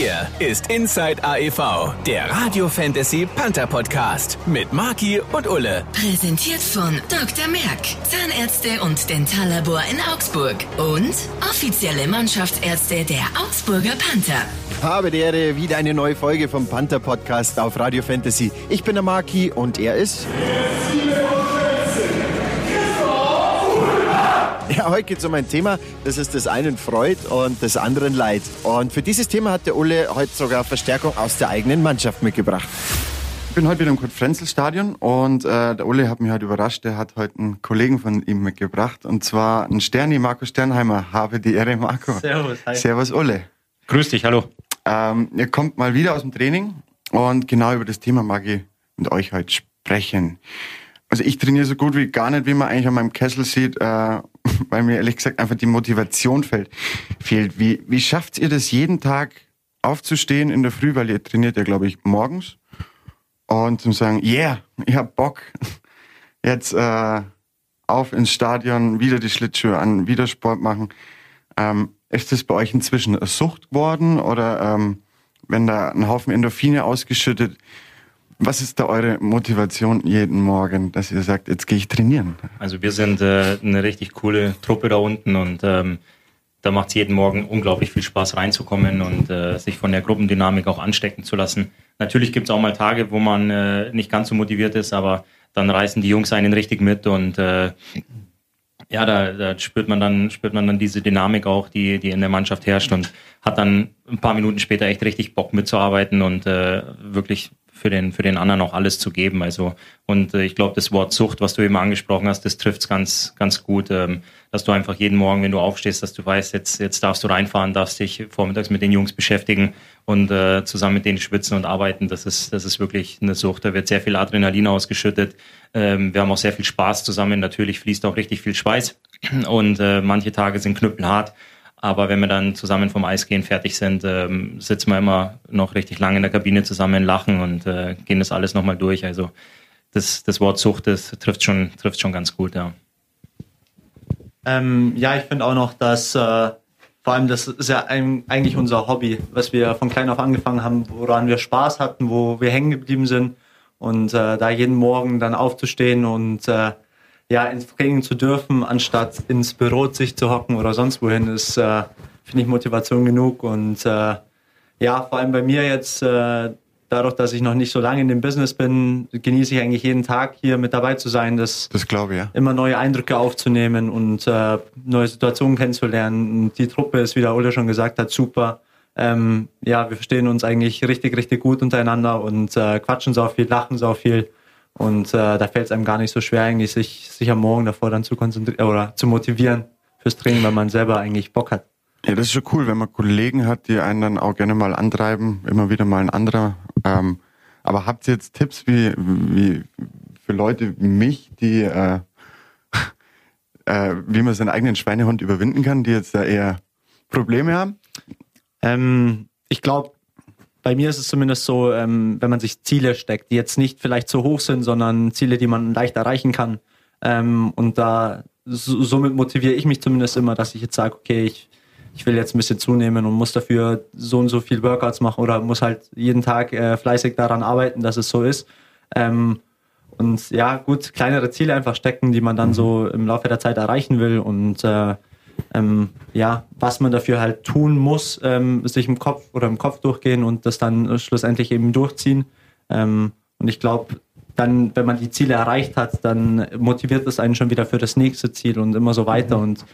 Hier ist Inside AEV, der Radio Fantasy Panther Podcast mit Marki und Ulle. Präsentiert von Dr. Merck, Zahnärzte und Dentallabor in Augsburg und offizielle Mannschaftsärzte der Augsburger Panther. Habe die Ehre, wieder eine neue Folge vom Panther Podcast auf Radio Fantasy. Ich bin der Marki und er ist. Ja, heute geht es um ein Thema, das ist des einen Freud und des anderen Leid. Und für dieses Thema hat der Ulle heute sogar Verstärkung aus der eigenen Mannschaft mitgebracht. Ich bin heute wieder im Kurt-Frenzel-Stadion und äh, der Ulle hat mich heute überrascht. Der hat heute einen Kollegen von ihm mitgebracht und zwar einen Sterni, Marco Sternheimer. Habe die Ehre, Marco. Servus, hi. Servus, Ulle. Grüß dich, hallo. Ähm, ihr kommt mal wieder aus dem Training und genau über das Thema mag ich mit euch heute sprechen. Also ich trainiere so gut wie gar nicht, wie man eigentlich an meinem Kessel sieht, äh, weil mir ehrlich gesagt einfach die Motivation fehlt. fehlt. Wie, wie schafft ihr das jeden Tag aufzustehen in der Früh, weil ihr trainiert ja, glaube ich, morgens und zu sagen, yeah, ich hab Bock, jetzt äh, auf ins Stadion, wieder die Schlittschuhe an, wieder Sport machen. Ähm, ist das bei euch inzwischen eine Sucht geworden oder ähm, wenn da ein Haufen Endorphine ausgeschüttet, was ist da eure Motivation jeden Morgen, dass ihr sagt, jetzt gehe ich trainieren? Also wir sind äh, eine richtig coole Truppe da unten und ähm, da macht es jeden Morgen unglaublich viel Spaß reinzukommen und äh, sich von der Gruppendynamik auch anstecken zu lassen. Natürlich gibt es auch mal Tage, wo man äh, nicht ganz so motiviert ist, aber dann reißen die Jungs einen richtig mit und äh, ja, da, da spürt man dann spürt man dann diese Dynamik auch, die die in der Mannschaft herrscht und hat dann ein paar Minuten später echt richtig Bock mitzuarbeiten und äh, wirklich für den, für den anderen auch alles zu geben. Also, und äh, ich glaube, das Wort Sucht, was du eben angesprochen hast, das trifft's ganz, ganz gut, ähm, dass du einfach jeden Morgen, wenn du aufstehst, dass du weißt, jetzt, jetzt darfst du reinfahren, darfst dich vormittags mit den Jungs beschäftigen und äh, zusammen mit denen schwitzen und arbeiten. Das ist, das ist wirklich eine Sucht. Da wird sehr viel Adrenalin ausgeschüttet. Ähm, wir haben auch sehr viel Spaß zusammen. Natürlich fließt auch richtig viel Schweiß und äh, manche Tage sind knüppelhart. Aber wenn wir dann zusammen vom Eisgehen fertig sind, ähm, sitzen wir immer noch richtig lange in der Kabine zusammen, lachen und äh, gehen das alles nochmal durch. Also das, das Wort Sucht, das trifft schon, trifft schon ganz gut, ja. Ähm, ja, ich finde auch noch, dass äh, vor allem das ist ja ein, eigentlich unser Hobby, was wir von klein auf angefangen haben, woran wir Spaß hatten, wo wir hängen geblieben sind. Und äh, da jeden Morgen dann aufzustehen und äh, ja, ins Training zu dürfen, anstatt ins Büro sich zu hocken oder sonst wohin, ist, äh, finde ich, Motivation genug. Und äh, ja, vor allem bei mir jetzt, äh, dadurch, dass ich noch nicht so lange in dem Business bin, genieße ich eigentlich jeden Tag hier mit dabei zu sein, das, das glaube ich, ja. immer neue Eindrücke aufzunehmen und äh, neue Situationen kennenzulernen. Und die Truppe ist, wie der Ole schon gesagt hat, super. Ähm, ja, wir verstehen uns eigentlich richtig, richtig gut untereinander und äh, quatschen so viel, lachen so viel. Und äh, da fällt es einem gar nicht so schwer, eigentlich sich, sich am Morgen davor dann zu konzentrieren oder zu motivieren fürs Training, weil man selber eigentlich Bock hat. Ja, das ist schon cool, wenn man Kollegen hat, die einen dann auch gerne mal antreiben, immer wieder mal ein anderer. Ähm, aber habt ihr jetzt Tipps wie, wie für Leute wie mich, die äh, äh, wie man seinen eigenen Schweinehund überwinden kann, die jetzt da eher Probleme haben? Ähm, ich glaube, bei mir ist es zumindest so, ähm, wenn man sich Ziele steckt, die jetzt nicht vielleicht so hoch sind, sondern Ziele, die man leicht erreichen kann. Ähm, und da so, somit motiviere ich mich zumindest immer, dass ich jetzt sage, okay, ich, ich will jetzt ein bisschen zunehmen und muss dafür so und so viel Workouts machen oder muss halt jeden Tag äh, fleißig daran arbeiten, dass es so ist. Ähm, und ja, gut, kleinere Ziele einfach stecken, die man dann so im Laufe der Zeit erreichen will und äh, ähm, ja, was man dafür halt tun muss, ähm, sich im Kopf oder im Kopf durchgehen und das dann schlussendlich eben durchziehen. Ähm, und ich glaube, dann, wenn man die Ziele erreicht hat, dann motiviert es einen schon wieder für das nächste Ziel und immer so weiter. Mhm. Und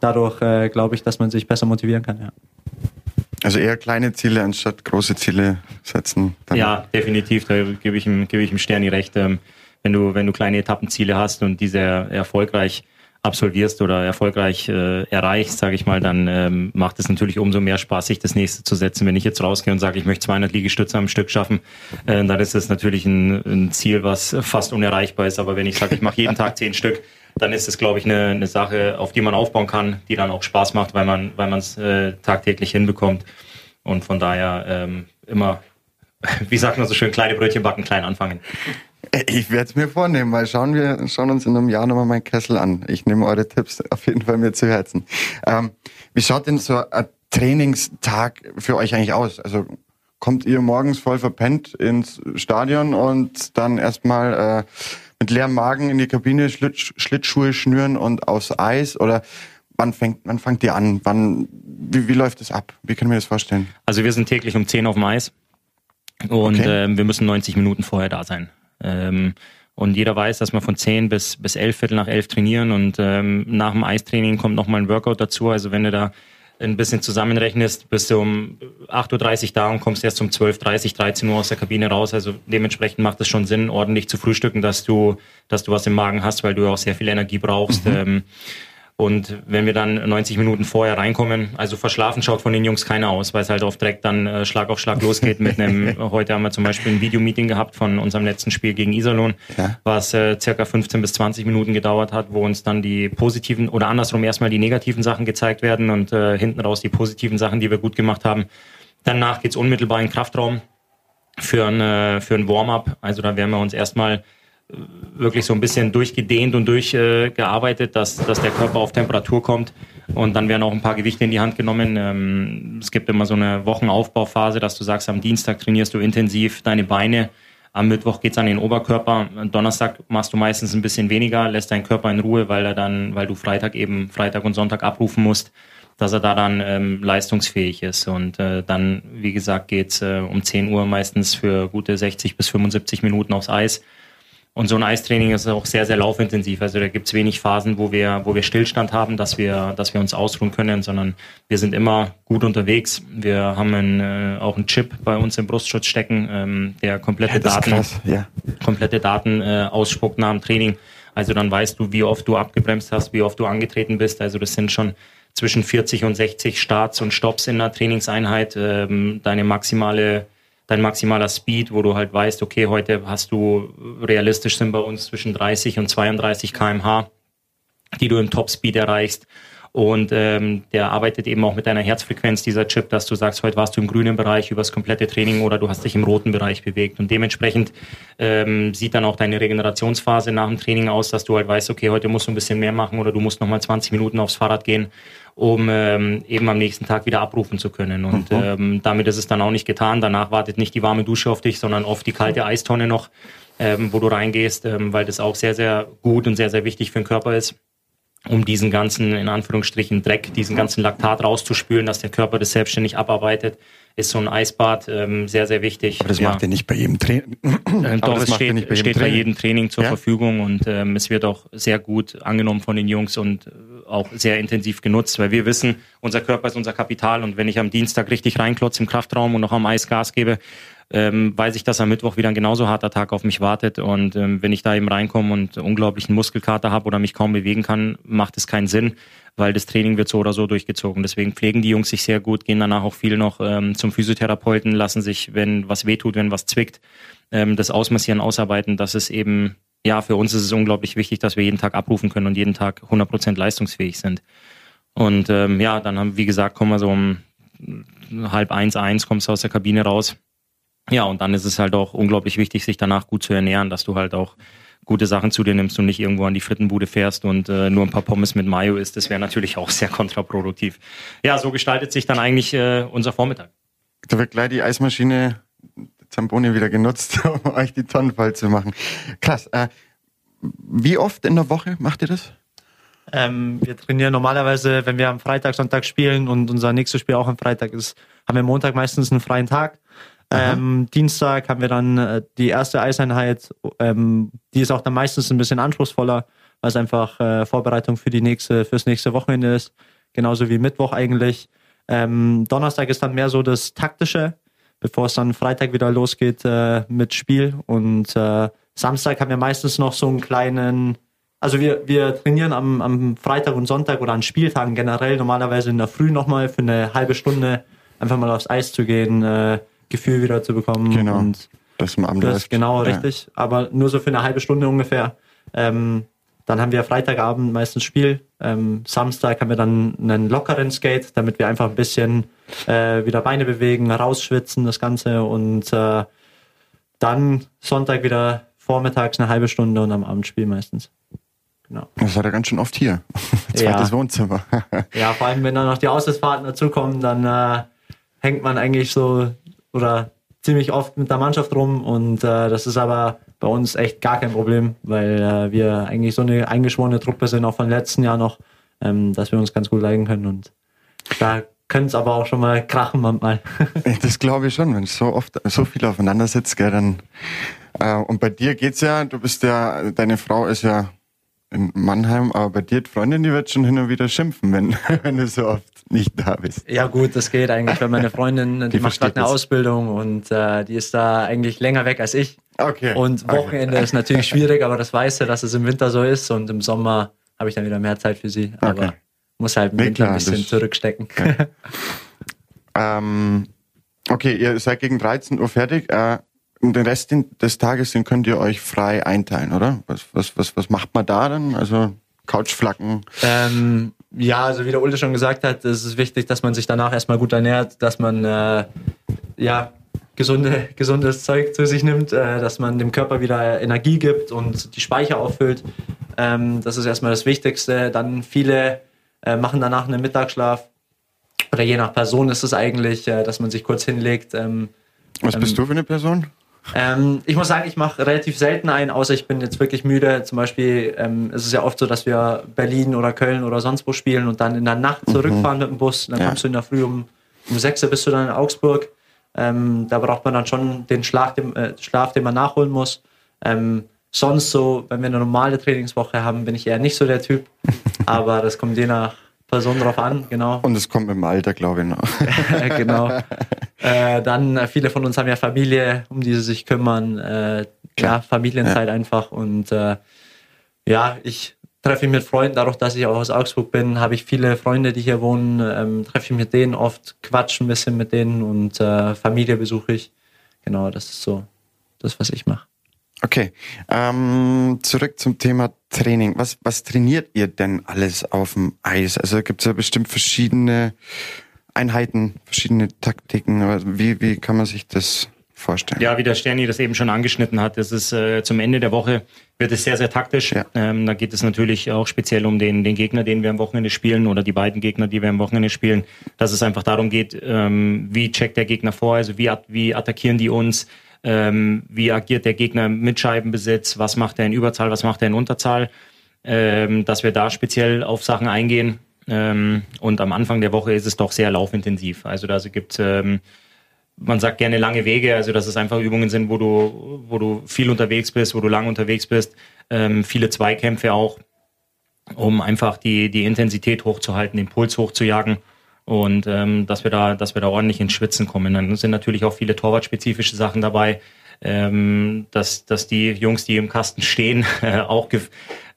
dadurch äh, glaube ich, dass man sich besser motivieren kann. Ja. Also eher kleine Ziele anstatt große Ziele setzen. ja, definitiv. Da gebe ich ihm, gebe ich ihm Sterni recht. Ähm, wenn du, wenn du kleine Etappenziele hast und diese erfolgreich absolvierst oder erfolgreich äh, erreichst, sage ich mal, dann ähm, macht es natürlich umso mehr Spaß, sich das nächste zu setzen. Wenn ich jetzt rausgehe und sage, ich möchte 200 Liegestütze am Stück schaffen, äh, dann ist das natürlich ein, ein Ziel, was fast unerreichbar ist. Aber wenn ich sage, ich mache jeden Tag zehn Stück, dann ist es, glaube ich, eine, eine Sache, auf die man aufbauen kann, die dann auch Spaß macht, weil man weil es äh, tagtäglich hinbekommt. Und von daher ähm, immer, wie sagt man so schön, kleine Brötchen backen, klein anfangen. Ich werde es mir vornehmen, weil schauen wir schauen uns in einem Jahr nochmal meinen Kessel an. Ich nehme eure Tipps auf jeden Fall mir zu Herzen. Ähm, wie schaut denn so ein Trainingstag für euch eigentlich aus? Also kommt ihr morgens voll verpennt ins Stadion und dann erstmal äh, mit leerem Magen in die Kabine Schlitt, Schlittschuhe schnüren und aufs Eis oder wann fängt, wann fangt ihr an? Wann, wie, wie läuft es ab? Wie können wir das vorstellen? Also wir sind täglich um 10 auf dem Eis und Okay. ähm, wir müssen 90 Minuten vorher da sein. Ähm, und jeder weiß, dass wir von 10 bis, bis 11, Viertel nach 11 trainieren und ähm, nach dem Eistraining kommt nochmal ein Workout dazu. Also wenn du da ein bisschen zusammenrechnest, bist du um 8.30 Uhr da und kommst erst um 12.30 13 Uhr aus der Kabine raus. Also dementsprechend macht es schon Sinn, ordentlich zu frühstücken, dass du, dass du was im Magen hast, weil du auch sehr viel Energie brauchst. Ähm, und wenn wir dann 90 Minuten vorher reinkommen, also verschlafen schaut von den Jungs keiner aus, weil es halt auf direkt dann äh, Schlag auf Schlag losgeht mit einem, heute haben wir zum Beispiel ein Videomeeting gehabt von unserem letzten Spiel gegen Iserlohn, Ja. was äh, circa 15 bis 20 Minuten gedauert hat, wo uns dann die positiven oder andersrum erstmal die negativen Sachen gezeigt werden und äh, hinten raus die positiven Sachen, die wir gut gemacht haben. Danach geht's unmittelbar in den Kraftraum für ein, äh, für ein Warm-up. Also da werden wir uns erstmal wirklich so ein bisschen durchgedehnt und durchgearbeitet, äh, dass, dass der Körper auf Temperatur kommt. Und dann werden auch ein paar Gewichte in die Hand genommen. Ähm, es gibt immer so eine Wochenaufbauphase, dass du sagst, am Dienstag trainierst du intensiv deine Beine. Am Mittwoch geht's an den Oberkörper. Am Donnerstag machst du meistens ein bisschen weniger, lässt deinen Körper in Ruhe, weil er dann, weil du Freitag eben Freitag und Sonntag abrufen musst, dass er da dann ähm, leistungsfähig ist. Und äh, dann, wie gesagt, geht's äh, um 10 Uhr meistens für gute 60 bis 75 Minuten aufs Eis. Und so ein Eistraining ist auch sehr, sehr laufintensiv. Also da gibt's wenig Phasen, wo wir, wo wir Stillstand haben, dass wir, dass wir uns ausruhen können, sondern wir sind immer gut unterwegs. Wir haben einen, äh, auch einen Chip bei uns im Brustschutz stecken, ähm, der komplette ist Daten krass, ja. komplette Daten äh, ausspuckt nach dem Training. Also dann weißt du, wie oft du abgebremst hast, wie oft du angetreten bist. Also das sind schon zwischen 40 und 60 Starts und Stops in der Trainingseinheit. Ähm, deine maximale, dein maximaler Speed, wo du halt weißt, okay, heute hast du realistisch sind bei uns zwischen 30 und 32 kmh, die du im Topspeed erreichst. Und ähm, der arbeitet eben auch mit deiner Herzfrequenz, dieser Chip, dass du sagst, heute warst du im grünen Bereich übers komplette Training oder du hast dich im roten Bereich bewegt. Und dementsprechend ähm, sieht dann auch deine Regenerationsphase nach dem Training aus, dass du halt weißt, okay, heute musst du ein bisschen mehr machen oder du musst nochmal 20 Minuten aufs Fahrrad gehen, um ähm, eben am nächsten Tag wieder abrufen zu können. Und ähm, damit ist es dann auch nicht getan. Danach wartet nicht die warme Dusche auf dich, sondern oft die kalte Eistonne noch, ähm, wo du reingehst, ähm, weil das auch sehr, sehr gut und sehr, sehr wichtig für den Körper ist um diesen ganzen, in Anführungsstrichen, Dreck, diesen ganzen Laktat rauszuspülen, dass der Körper das selbstständig abarbeitet, ist so ein Eisbad ähm, sehr, sehr wichtig. Aber das Ja. macht ihr nicht bei jedem Training. Äh, Doch, es steht, es steht bei jedem Training zur Ja? Verfügung und ähm, es wird auch sehr gut angenommen von den Jungs und äh, auch sehr intensiv genutzt, weil wir wissen, unser Körper ist unser Kapital und wenn ich am Dienstag richtig reinklotze im Kraftraum und noch am Eis Gas gebe, ähm, weiß ich, dass am Mittwoch wieder ein genauso harter Tag auf mich wartet und ähm, wenn ich da eben reinkomme und unglaublichen Muskelkater habe oder mich kaum bewegen kann, macht es keinen Sinn, weil das Training wird so oder so durchgezogen. Deswegen pflegen die Jungs sich sehr gut, gehen danach auch viel noch ähm, zum Physiotherapeuten, lassen sich, wenn was wehtut, wenn was zwickt, ähm, das Ausmassieren, Ausarbeiten. Das ist eben, ja, für uns ist es unglaublich wichtig, dass wir jeden Tag abrufen können und jeden Tag 100% leistungsfähig sind. Und ähm, ja, dann haben, wie gesagt, kommen wir so um halb eins, eins, kommst du aus der Kabine raus. Ja, und dann ist es halt auch unglaublich wichtig, sich danach gut zu ernähren, dass du halt auch gute Sachen zu dir nimmst und nicht irgendwo an die Frittenbude fährst und äh, nur ein paar Pommes mit Mayo isst. Das wäre natürlich auch sehr kontraproduktiv. Ja, so gestaltet sich dann eigentlich äh, unser Vormittag. Da wird gleich die Eismaschine Zamboni wieder genutzt, um euch die Tonnen voll zu machen. Krass. Äh, wie oft in der Woche macht ihr das? Ähm, wir trainieren normalerweise, wenn wir am Freitag, Sonntag spielen und unser nächstes Spiel auch am Freitag ist, haben wir Montag meistens einen freien Tag. Ähm, Dienstag haben wir dann äh, die erste Eiseinheit. Ähm, die ist auch dann meistens ein bisschen anspruchsvoller, weil es einfach äh, Vorbereitung für die nächste, fürs nächste Wochenende ist. Genauso wie Mittwoch eigentlich. Ähm, Donnerstag ist dann mehr so das Taktische, bevor es dann Freitag wieder losgeht äh, mit Spiel. Und äh, Samstag haben wir meistens noch so einen kleinen, also wir, wir trainieren am, am Freitag und Sonntag oder an Spieltagen generell normalerweise in der Früh nochmal für eine halbe Stunde einfach mal aufs Eis zu gehen, äh, Gefühl wieder zu bekommen. Genau. Und Das am Abend das genau Ja. richtig, aber nur so für eine halbe Stunde ungefähr. Ähm, dann haben wir Freitagabend meistens Spiel. Ähm, Samstag haben wir dann einen lockeren Skate, damit wir einfach ein bisschen äh, wieder Beine bewegen, rausschwitzen, das Ganze. Und äh, dann Sonntag wieder vormittags eine halbe Stunde und am Abend Spiel meistens. Genau. Das war ja ganz schön oft hier. Zweites Ja. Wohnzimmer. Ja, vor allem wenn dann noch die Auswärtsfahrten dazukommen, dann äh, hängt man eigentlich so oder ziemlich oft mit der Mannschaft rum und äh, das ist aber bei uns echt gar kein Problem, weil äh, wir eigentlich so eine eingeschworene Truppe sind, auch von letzten Jahr noch, ähm, dass wir uns ganz gut leiden können und da können es aber auch schon mal krachen manchmal. Das glaube ich schon, wenn so oft so viel aufeinander sitzt, gell, dann. Äh, und bei dir geht's ja, du bist ja, deine Frau ist ja in Mannheim, aber bei dir, die Freundin, die wird schon hin und wieder schimpfen, wenn, wenn du so oft nicht da bist. Ja gut, das geht eigentlich, weil meine Freundin, die, Die macht gerade eine das. Ausbildung und äh, die ist da eigentlich länger weg als ich. Okay. Und Okay. Wochenende ist natürlich schwierig, aber das weiß sie, dass es im Winter so ist und im Sommer habe ich dann wieder mehr Zeit für sie. Aber Okay. muss halt im Nee, Winter klar, ein bisschen das- zurückstecken. Ähm, okay, ihr seid gegen 13 Uhr fertig. Äh, und den Rest des Tages, den könnt ihr euch frei einteilen, oder? Was, was, was, was macht man da dann? Also Couchflacken. ähm, ja, also wie der Ulte schon gesagt hat, es ist wichtig, dass man sich danach erstmal gut ernährt, dass man äh, ja gesunde, gesundes Zeug zu sich nimmt, äh, dass man dem Körper wieder Energie gibt und die Speicher auffüllt. Ähm, das ist erstmal das Wichtigste. Dann viele äh, machen danach einen Mittagsschlaf. Oder je nach Person ist es eigentlich, äh, dass man sich kurz hinlegt. Ähm, Was bist Ähm, du für eine Person? ähm, ich muss sagen, ich mache relativ selten ein, außer ich bin jetzt wirklich müde. Zum Beispiel ähm, ist es ja oft so, dass wir Berlin oder Köln oder sonst wo spielen und dann in der Nacht zurückfahren mit dem Bus. Dann Ja. kommst du in der Früh um, um 6 Uhr bist du dann in Augsburg. Ähm, da braucht man dann schon den Schlaf, den, äh, Schlaf, den man nachholen muss. Ähm, sonst so, wenn wir eine normale Trainingswoche haben, bin ich eher nicht so der Typ. Aber das kommt je nach Person drauf an, genau. Und es kommt mit dem Alter, glaube ich, noch. genau. Äh, dann äh, viele von uns haben ja Familie, um die sie sich kümmern. Äh, klar, Familienzeit einfach. Und äh, ja, ich treffe mich mit Freunden, dadurch, dass ich auch aus Augsburg bin, habe ich viele Freunde, die hier wohnen, ähm, treffe ich mit denen oft, quatsche ein bisschen mit denen und äh, Familie besuche ich. Genau, das ist so das, was ich mache. Okay, ähm, zurück zum Thema Training. Was, was trainiert ihr denn alles auf dem Eis? Also gibt es ja bestimmt verschiedene Einheiten, verschiedene Taktiken. Wie, wie kann man sich das vorstellen? Ja, wie der Sterni das eben schon angeschnitten hat, das ist äh, zum Ende der Woche wird es sehr, sehr taktisch. Ja. Ähm, da geht es natürlich auch speziell um den, den Gegner, den wir am Wochenende spielen oder die beiden Gegner, die wir am Wochenende spielen, dass es einfach darum geht, ähm, wie checkt der Gegner vor, also wie, wie attackieren die uns, ähm, wie agiert der Gegner mit Scheibenbesitz, was macht er in Überzahl, was macht er in Unterzahl, ähm, dass wir da speziell auf Sachen eingehen. Ähm, und am Anfang der Woche ist es doch sehr laufintensiv. Also da gibt ähm, man sagt gerne lange Wege, also dass es einfach Übungen sind, wo du, wo du viel unterwegs bist, wo du lang unterwegs bist, ähm, viele Zweikämpfe auch, um einfach die, die Intensität hochzuhalten, den Puls hochzujagen und ähm, dass wir da, dass wir da ordentlich ins Schwitzen kommen. Dann sind natürlich auch viele torwartspezifische Sachen dabei, ähm, dass, dass die Jungs, die im Kasten stehen, äh, auch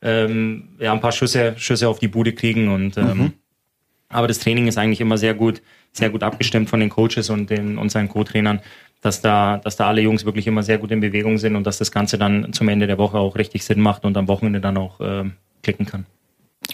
ähm, ja, ein paar Schüsse, Schüsse auf die Bude kriegen und ähm, aber das Training ist eigentlich immer sehr gut, sehr gut abgestimmt von den Coaches und den und seinen Co-Trainern, dass da, dass da alle Jungs wirklich immer sehr gut in Bewegung sind und dass das Ganze dann zum Ende der Woche auch richtig Sinn macht und am Wochenende dann auch ähm, klicken kann.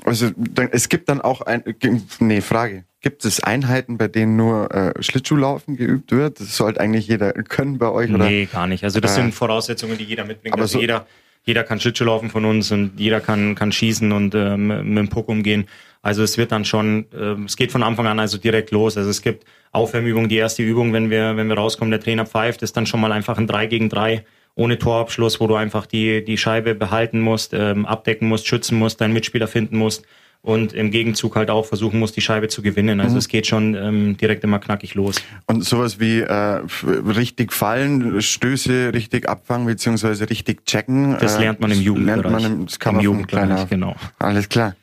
Also es gibt dann auch ein, ge- nee, Frage. Gibt es Einheiten, bei denen nur äh, Schlittschuhlaufen geübt wird? Das sollte eigentlich jeder können bei euch, oder? Nee, gar nicht. Also das Äh, sind Voraussetzungen, die jeder mitbringt. aber Also so- jeder, jeder kann Schlittschuh laufen von uns und jeder kann, kann schießen und ähm, mit dem Puck umgehen. Also es wird dann schon, ähm, es geht von Anfang an also direkt los. Also es gibt Aufwärmübungen, die erste Übung, wenn wir, wenn wir rauskommen, der Trainer pfeift, ist dann schon mal einfach ein 3 gegen 3 ohne Torabschluss, wo du einfach die, die Scheibe behalten musst, ähm, abdecken musst, schützen musst, deinen Mitspieler finden musst und im Gegenzug halt auch versuchen musst, die Scheibe zu gewinnen. Also es geht schon ähm, direkt immer knackig los. Und sowas wie äh, richtig fallen, Stöße richtig abfangen beziehungsweise richtig checken. Das äh, lernt man im Jugendbereich. Lernt man im, das kann Im Jugendbereich, genau. Alles klar.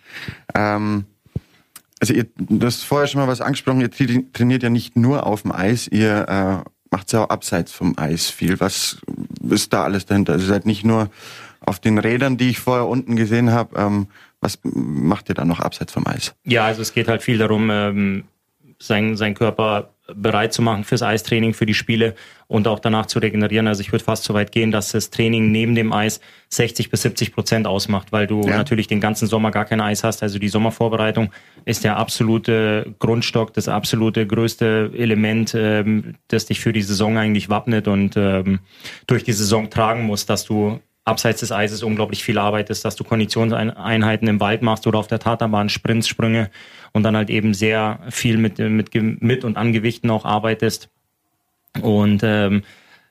Ähm, also ihr, du hast vorher schon mal was angesprochen, ihr tra- trainiert ja nicht nur auf dem Eis, ihr äh, macht ja auch abseits vom Eis viel. Was ist da alles dahinter? Also ihr seid nicht nur auf den Rädern, die ich vorher unten gesehen habe. Ähm, was macht ihr da noch abseits vom Eis? Ja, also es geht halt viel darum, ähm, sein, sein Körper bereit zu machen fürs Eistraining, für die Spiele und auch danach zu regenerieren. Also ich würde fast so weit gehen, dass das Training neben dem Eis 60 bis 70 Prozent ausmacht, weil du Ja. natürlich den ganzen Sommer gar kein Eis hast. Also die Sommervorbereitung ist der absolute Grundstock, das absolute größte Element, ähm, das dich für die Saison eigentlich wappnet und ähm, durch die Saison tragen muss, dass du abseits des Eises unglaublich viel arbeitest, dass du Konditionseinheiten im Wald machst oder auf der Tatanbahn, Sprints, Sprünge und dann halt eben sehr viel mit, mit, mit und an Gewichten auch arbeitest. Und ähm,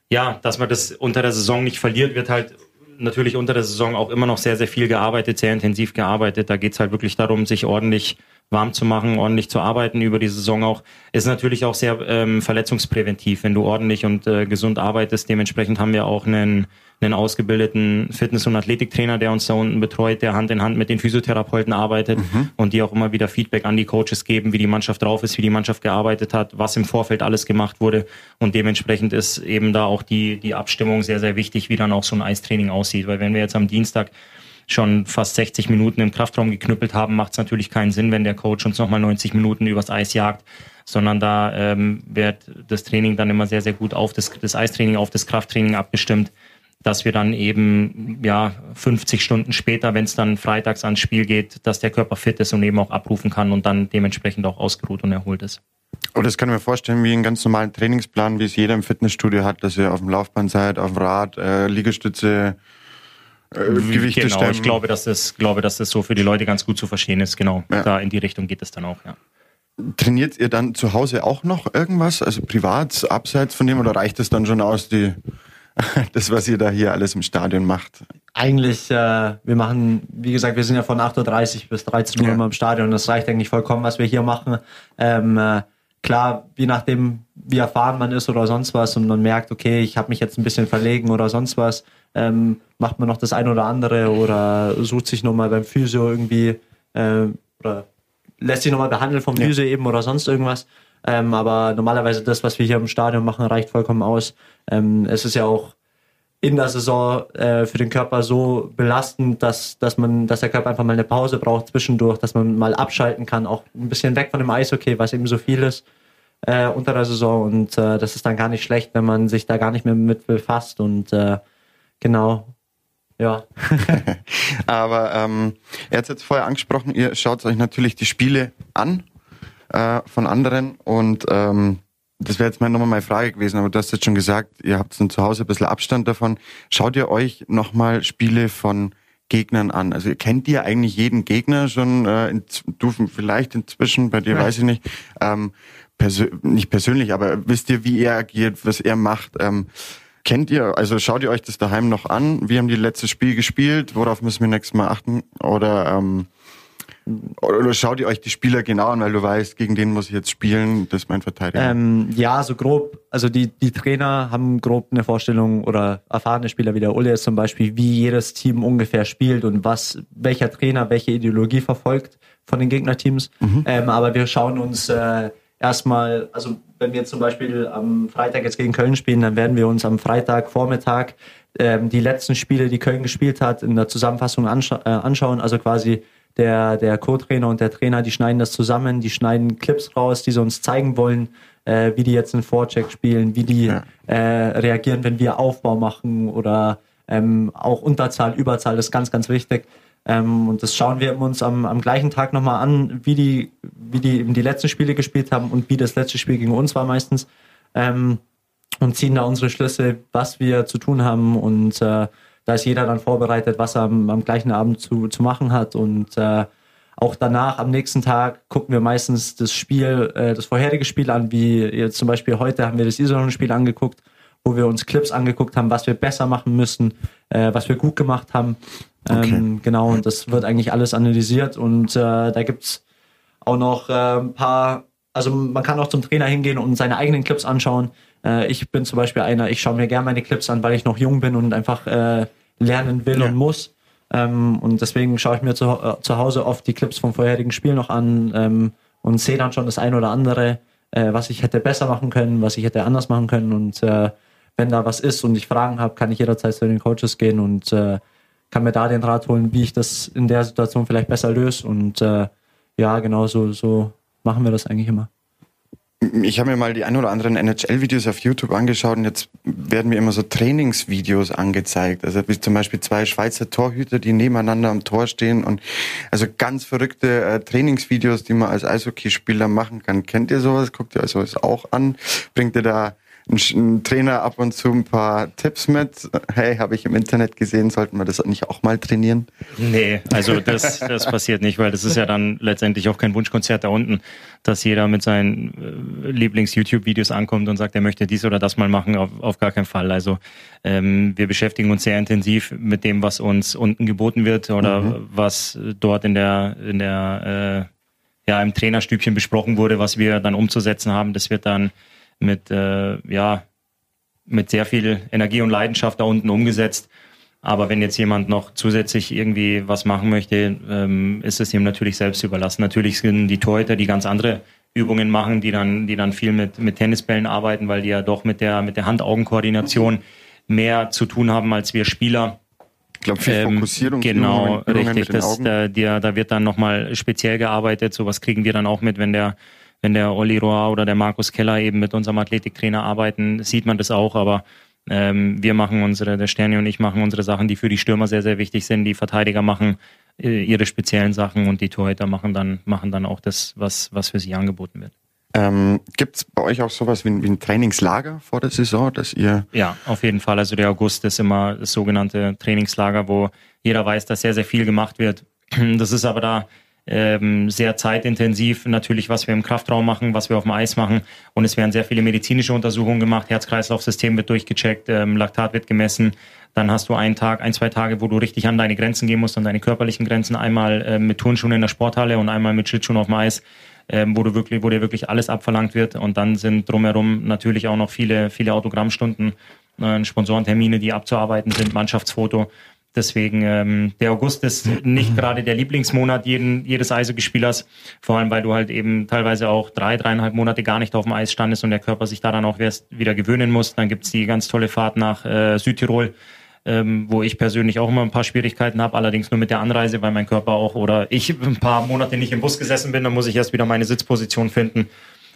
ja, dass man das unter der Saison nicht verliert, wird halt natürlich unter der Saison auch immer noch sehr, sehr viel gearbeitet, sehr intensiv gearbeitet. Da geht's halt wirklich darum, sich ordentlich warm zu machen, ordentlich zu arbeiten über die Saison auch. Ist natürlich auch sehr ähm, verletzungspräventiv, wenn du ordentlich und äh, gesund arbeitest. Dementsprechend haben wir auch einen einen ausgebildeten Fitness- und Athletiktrainer, der uns da unten betreut, der Hand in Hand mit den Physiotherapeuten arbeitet mhm. und die auch immer wieder Feedback an die Coaches geben, wie die Mannschaft drauf ist, wie die Mannschaft gearbeitet hat, was im Vorfeld alles gemacht wurde. Und dementsprechend ist eben da auch die, die Abstimmung sehr, sehr wichtig, wie dann auch so ein Eistraining aussieht. Weil wenn wir jetzt am Dienstag schon fast 60 Minuten im Kraftraum geknüppelt haben, macht es natürlich keinen Sinn, wenn der Coach uns nochmal 90 Minuten übers Eis jagt, sondern da ähm, wird das Training dann immer sehr, sehr gut auf das, das Eistraining, auf das Krafttraining abgestimmt dass wir dann eben ja 50 Stunden später, wenn es dann freitags ans Spiel geht, dass der Körper fit ist und eben auch abrufen kann und dann dementsprechend auch ausgeruht und erholt ist. Und das kann ich mir vorstellen wie einen ganz normalen Trainingsplan, wie es jeder im Fitnessstudio hat, dass ihr auf dem Laufband seid, auf dem Rad, äh, Liegestütze, äh, Gewichte genau, stemmen. ich glaube, dass das, glaube, dass das so für die Leute ganz gut zu verstehen ist. Genau, ja. da in die Richtung geht es dann auch, ja. Trainiert ihr dann zu Hause auch noch irgendwas, also privat, abseits von dem, oder reicht es dann schon aus, die das, was ihr da hier alles im Stadion macht? Eigentlich, äh, wir machen, wie gesagt, wir sind ja von 8.30 Uhr bis 13 Uhr ja. immer im Stadion. Das reicht eigentlich vollkommen, was wir hier machen. Ähm, äh, klar, je nachdem, wie erfahren man ist oder sonst was und man merkt, okay, ich habe mich jetzt ein bisschen verlegen oder sonst was, ähm, macht man noch das ein oder andere oder sucht sich nochmal beim Physio irgendwie äh, oder lässt sich nochmal behandeln vom Physio ja. eben oder sonst irgendwas. Ähm, aber normalerweise das, was wir hier im Stadion machen, reicht vollkommen aus. Ähm, es ist ja auch in der Saison äh, für den Körper so belastend, dass, dass man, dass der Körper einfach mal eine Pause braucht zwischendurch, dass man mal abschalten kann, auch ein bisschen weg von dem Eishockey, was eben so viel ist äh, unter der Saison. Und äh, das ist dann gar nicht schlecht, wenn man sich da gar nicht mehr mit befasst. Und äh, genau, ja. Aber ähm, er hat es jetzt vorher angesprochen, ihr schaut euch natürlich die Spiele an äh, von anderen und ähm, das wäre jetzt mal nochmal meine Frage gewesen, aber du hast jetzt schon gesagt, ihr habt dann zu Hause ein bisschen Abstand davon. Schaut ihr euch nochmal Spiele von Gegnern an? Also kennt ihr eigentlich jeden Gegner schon, äh, in, du vielleicht inzwischen, bei dir ja. weiß ich nicht, ähm, persö nicht persönlich, aber wisst ihr, wie er agiert, was er macht? Ähm, kennt ihr, also schaut ihr euch das daheim noch an? Wie haben die letztes Spiel gespielt? Worauf müssen wir nächstes Mal achten? Oder ähm, oder schaut ihr euch die Spieler genau an, weil du weißt, gegen den muss ich jetzt spielen, das ist mein Verteidiger? Ähm, ja, so grob. Also die, die Trainer haben grob eine Vorstellung oder erfahrene Spieler wie der Ulle ist zum Beispiel, wie jedes Team ungefähr spielt und was, welcher Trainer welche Ideologie verfolgt von den Gegnerteams. Mhm. Ähm, aber wir schauen uns äh, erstmal, also wenn wir zum Beispiel am Freitag jetzt gegen Köln spielen, dann werden wir uns am Freitagvormittag ähm, die letzten Spiele, die Köln gespielt hat, in der Zusammenfassung anscha äh, anschauen. Also quasi der, der Co-Trainer und der Trainer, die schneiden das zusammen, die schneiden Clips raus, die sie uns zeigen wollen, äh, wie die jetzt einen Vorcheck spielen, wie die ja. äh, reagieren, wenn wir Aufbau machen oder ähm, auch Unterzahl, Überzahl, das ist ganz, ganz wichtig. Ähm, und das schauen wir uns am, am gleichen Tag nochmal an, wie die, wie die eben die letzten Spiele gespielt haben und wie das letzte Spiel gegen uns war meistens. Ähm, und ziehen da unsere Schlüsse, was wir zu tun haben und äh, da ist jeder dann vorbereitet, was er am, am gleichen Abend zu, zu machen hat. Und äh, auch danach, am nächsten Tag, gucken wir meistens das Spiel, äh, das vorherige Spiel an, wie jetzt zum Beispiel heute haben wir das Iserlohn-Spiel angeguckt, wo wir uns Clips angeguckt haben, was wir besser machen müssen, äh, was wir gut gemacht haben. Ähm, okay. Genau, und das wird eigentlich alles analysiert und äh, da gibt's auch noch äh, ein paar, also man kann auch zum Trainer hingehen und seine eigenen Clips anschauen. Äh, ich bin zum Beispiel einer, ich schaue mir gerne meine Clips an, weil ich noch jung bin und einfach äh, lernen will ja. und muss. Ähm, und deswegen schaue ich mir zu, äh, zu Hause oft die Clips vom vorherigen Spiel noch an ähm, und sehe dann schon das ein oder andere, äh, was ich hätte besser machen können, was ich hätte anders machen können. Und wenn da was ist und ich Fragen habe, kann ich jederzeit zu den Coaches gehen und kann mir da den Rat holen, wie ich das in der Situation vielleicht besser löse. Und äh, ja, genau so, so machen wir das eigentlich immer. Ich habe mir mal die ein oder anderen NHL-Videos auf YouTube angeschaut und jetzt werden mir immer so Trainingsvideos angezeigt. Also wie zum Beispiel zwei Schweizer Torhüter, die nebeneinander am Tor stehen und also ganz verrückte äh, Trainingsvideos, die man als Eishockeyspieler machen kann. Kennt ihr sowas? Guckt ihr sowas auch an? Bringt ihr da ein, Trainer ab und zu ein paar Tipps mit. Hey, habe ich im Internet gesehen, sollten wir das nicht auch mal trainieren? Nee, also das, das passiert nicht, weil das ist ja dann letztendlich auch kein Wunschkonzert da unten, dass jeder mit seinen äh, Lieblings-YouTube-Videos ankommt und sagt, er möchte dies oder das mal machen, auf, auf gar keinen Fall. Also ähm, wir beschäftigen uns sehr intensiv mit dem, was uns unten geboten wird oder mhm. was dort in der, in der äh, ja, im Trainerstübchen besprochen wurde, was wir dann umzusetzen haben. Das wird dann mit, äh, ja, mit sehr viel Energie und Leidenschaft da unten umgesetzt. Aber wenn jetzt jemand noch zusätzlich irgendwie was machen möchte, ähm, ist es ihm natürlich selbst überlassen. Natürlich sind die Torhüter, die ganz andere Übungen machen, die dann, die dann viel mit, mit Tennisbällen arbeiten, weil die ja doch mit der, mit der Hand-Augen-Koordination mehr zu tun haben als wir Spieler. Ich glaube, viel ähm, Fokussierung. Genau, richtig. Das, da, die, da wird dann nochmal speziell gearbeitet. Sowas kriegen wir dann auch mit, wenn der wenn der Olli Rohr oder der Markus Keller eben mit unserem Athletiktrainer arbeiten, sieht man das auch, aber ähm, wir machen unsere, der Sterni und ich machen unsere Sachen, die für die Stürmer sehr, sehr wichtig sind. Die Verteidiger machen äh, ihre speziellen Sachen und die Torhüter machen dann, machen dann auch das, was, was für sie angeboten wird. Ähm, Gibt es bei euch auch sowas wie ein, wie ein, Trainingslager vor der Saison, dass ihr? Ja, auf jeden Fall. Also der August ist immer das sogenannte Trainingslager, wo jeder weiß, dass sehr, sehr viel gemacht wird. Das ist aber da ähm, sehr zeitintensiv natürlich, was wir im Kraftraum machen, was wir auf dem Eis machen. Und es werden sehr viele medizinische Untersuchungen gemacht. Herz-Kreislauf-System wird durchgecheckt, ähm, Laktat wird gemessen. Dann hast du einen Tag, ein, zwei Tage, wo du richtig an deine Grenzen gehen musst, an deine körperlichen Grenzen. Einmal äh, mit Turnschuhen in der Sporthalle und einmal mit Schlittschuhen auf dem Eis. Ähm, wo du wirklich, wo dir wirklich alles abverlangt wird. Und dann sind drumherum natürlich auch noch viele, viele Autogrammstunden, äh, Sponsorentermine, die abzuarbeiten sind, Mannschaftsfoto. Deswegen, ähm, der August ist nicht gerade der Lieblingsmonat jeden, jedes Eishockeyspielers, vor allem weil du halt eben teilweise auch drei, dreieinhalb Monate gar nicht auf dem Eis standest und der Körper sich daran auch erst wieder gewöhnen muss. Dann gibt's die ganz tolle Fahrt nach äh, Südtirol, ähm, wo ich persönlich auch immer ein paar Schwierigkeiten habe, allerdings nur mit der Anreise, weil mein Körper auch oder ich ein paar Monate nicht im Bus gesessen bin, dann muss ich erst wieder meine Sitzposition finden.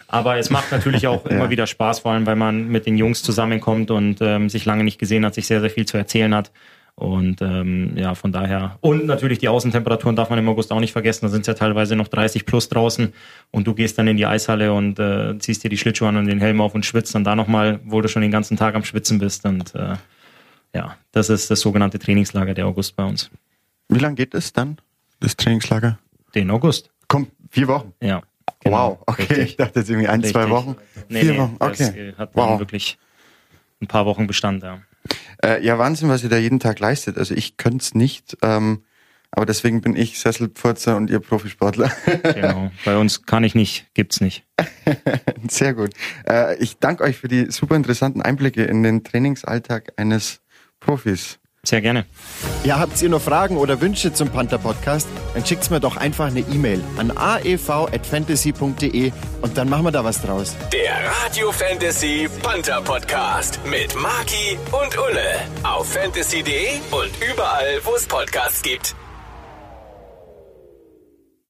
Aber es macht natürlich auch immer wieder Spaß, vor allem weil man mit den Jungs zusammenkommt und ähm, sich lange nicht gesehen hat, sich sehr, sehr viel zu erzählen hat. Und ähm, ja, von daher. Und natürlich die Außentemperaturen darf man im August auch nicht vergessen. Da sind es ja teilweise noch 30 plus draußen. Und du gehst dann in die Eishalle und äh, ziehst dir die Schlittschuhe an und den Helm auf und schwitzt dann da nochmal, wo du schon den ganzen Tag am Schwitzen bist. Und äh, ja, das ist das sogenannte Trainingslager der August bei uns. Wie lange geht es dann, das Trainingslager? Den August. Kommt vier Wochen? Ja. Genau, wow, okay. Richtig. Ich dachte jetzt irgendwie ein, richtig. zwei Wochen. Nee, vier nee, Wochen, okay. Das hat wow. wirklich ein paar Wochen Bestand, ja. Äh, ja, Wahnsinn, was ihr da jeden Tag leistet. Also ich könnte es nicht, ähm, aber deswegen bin ich Sesselpfurzer und ihr Profisportler. genau. Bei uns kann ich nicht, gibt's nicht. Sehr gut. Äh, ich danke euch für die super interessanten Einblicke in den Trainingsalltag eines Profis. Sehr gerne. Ja, habt ihr noch Fragen oder Wünsche zum Panther Podcast? Dann schickt's mir doch einfach eine E-Mail an aev@fantasy.de und dann machen wir da was draus. Der Radio Fantasy Panther Podcast mit Maki und Ulle auf fantasy.de und überall, wo es Podcasts gibt.